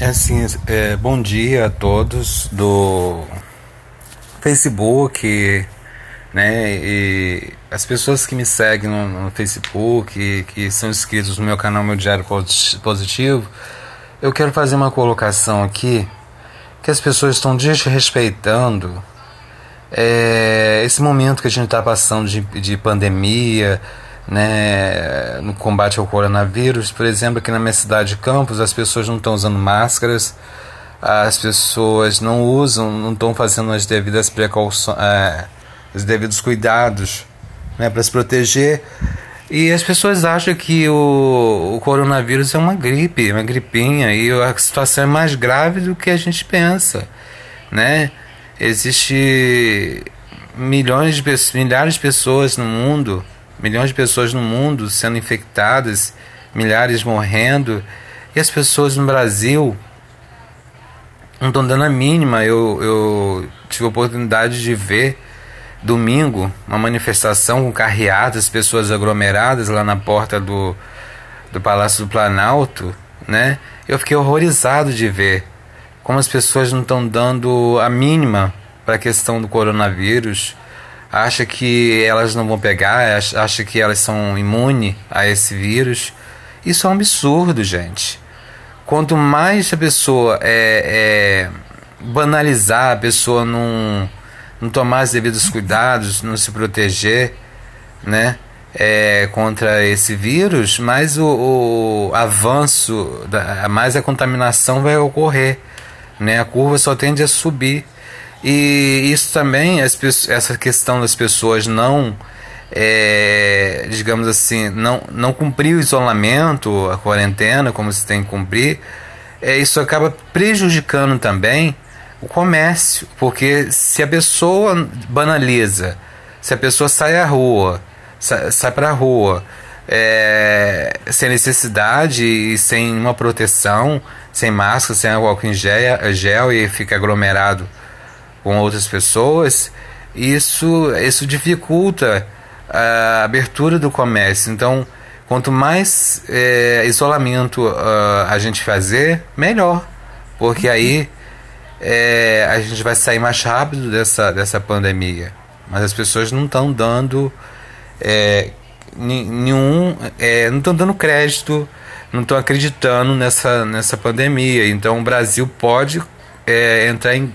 É assim, é, bom dia a todos do Facebook, né? E as pessoas que me seguem no, no Facebook, que são inscritos no meu canal Meu Diário Positivo, eu quero fazer uma colocação aqui que as pessoas estão desrespeitando é, esse momento que a gente está passando de, de pandemia, né, no combate ao coronavírus. Por exemplo, aqui na minha cidade de Campos, as pessoas não estão usando máscaras, as pessoas não usam, não estão fazendo as devidas precauções, é, os devidos cuidados né, para se proteger. E as pessoas acham que o, o coronavírus é uma gripe, uma gripinha, e a situação é mais grave do que a gente pensa, né? Existe milhões de milhares de pessoas no mundo milhões de pessoas no mundo sendo infectadas, milhares morrendo, e as pessoas no Brasil não estão dando a mínima. Eu, eu tive a oportunidade de ver domingo uma manifestação com carreadas, pessoas aglomeradas lá na porta do, do Palácio do Planalto, né? Eu fiquei horrorizado de ver como as pessoas não estão dando a mínima para a questão do coronavírus acha que elas não vão pegar, acha que elas são imunes a esse vírus. Isso é um absurdo, gente. Quanto mais a pessoa é, é banalizar, a pessoa não, não tomar os devidos cuidados, não se proteger, né? É, contra esse vírus, mais o, o avanço, da, mais a contaminação vai ocorrer. Né? A curva só tende a subir. E isso também, essa questão das pessoas não, é, digamos assim, não, não cumprir o isolamento, a quarentena, como se tem que cumprir, é, isso acaba prejudicando também o comércio, porque se a pessoa banaliza, se a pessoa sai à rua, sai, sai para a rua, é, sem necessidade e sem uma proteção, sem máscara, sem álcool em gel, gel e fica aglomerado com outras pessoas, isso, isso dificulta a abertura do comércio. Então, quanto mais é, isolamento uh, a gente fazer, melhor, porque aí é, a gente vai sair mais rápido dessa, dessa pandemia. Mas as pessoas não estão dando é, nenhum, não estão dando crédito, não estão acreditando nessa, nessa pandemia. Então o Brasil pode entrar em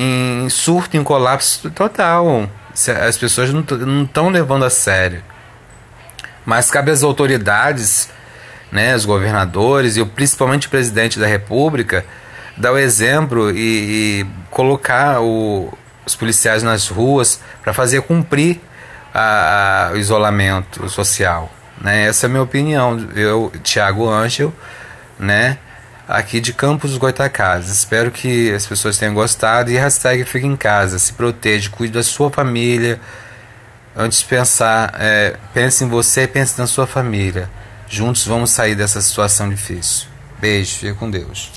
em surto, em colapso total. As pessoas não estão levando a sério. Mas cabe às autoridades, né, os governadores e principalmente o presidente da República, dar o exemplo e, e colocar o, os policiais nas ruas para fazer cumprir a, a, o isolamento social. Né? Essa é a minha opinião. Eu, Tiago Ângelo, né? Aqui de Campos dos Goitacazes. Espero que as pessoas tenham gostado e hashtag fique em casa, se proteja, cuide da sua família. Antes de pensar, é, pense em você e pense na sua família. Juntos vamos sair dessa situação difícil. Beijo, fique com Deus.